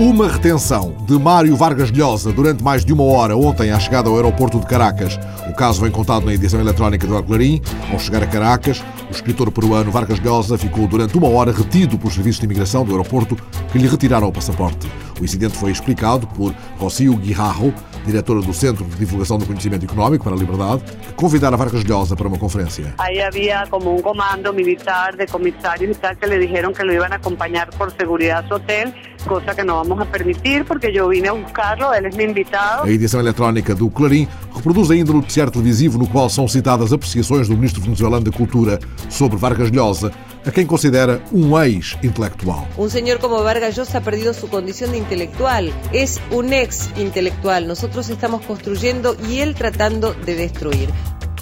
Uma retenção de Mário Vargas Llosa durante mais de uma hora ontem à chegada ao aeroporto de Caracas. O caso vem contado na edição eletrónica do Clarim. Ao chegar a Caracas, o escritor peruano Vargas Llosa ficou durante uma hora retido pelos serviços de imigração do aeroporto que lhe retiraram o passaporte. O incidente foi explicado por Rocio Guijarro, diretora do Centro de Divulgação do Conhecimento Económico para a Liberdade, que convidara Vargas Llosa para uma conferência. Aí havia como um comando militar de comissários e tal que lhe disseram que lo a acompanhar por segurança ao hotel, coisa que não vamos a permitir porque eu vine a buscarlo, ele é meu invitado. A edição eletrónica do Clarim reproduz ainda o noticiário televisivo no qual são citadas apreciações do ministro venezuelano da Cultura sobre Vargas Llosa, a quem considera um ex-intelectual. Um senhor como Vargas Llosa ha perdido sua condição de intelectual. É um ex-intelectual. Nós estamos construindo e ele tratando de destruir.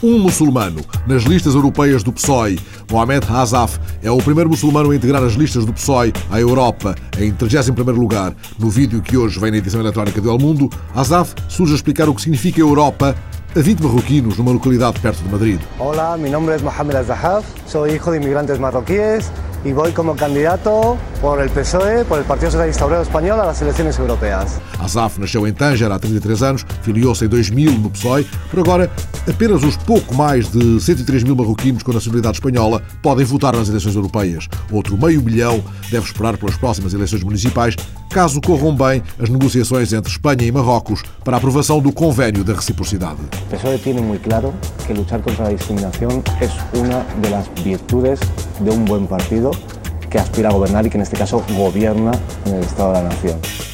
Um muçulmano nas listas europeias do PSOE. Mohamed Hazaf é o primeiro muçulmano a integrar as listas do PSOE à Europa, em 31º lugar. No vídeo que hoje vem na edição eletrónica do El Mundo, Hazaf surge a explicar o que significa Europa a 20 marroquinos numa localidade perto de Madrid. Olá, meu nome é Mohamed Azahaf, sou filho de imigrantes marroquíes y voy como candidato por el PSOE, por el Partido Socialista Obrero Español, a las elecciones europeas. Azaf nasceu em Tanger há 33 anos, filiou-se em 2000 no PSOE. Por agora, apenas os pouco mais de 103 mil marroquinos com nacionalidade espanhola podem votar nas eleições europeias. Outro meio milhão deve esperar pelas próximas eleições municipais, caso corram bem as negociações entre Espanha e Marrocos para a aprovação do convênio da reciprocidade. O PSOE tem muito claro que lutar contra a discriminação é uma das virtudes de um bom partido que aspira a gobernar y que en este caso gobierna en el Estado la Nación.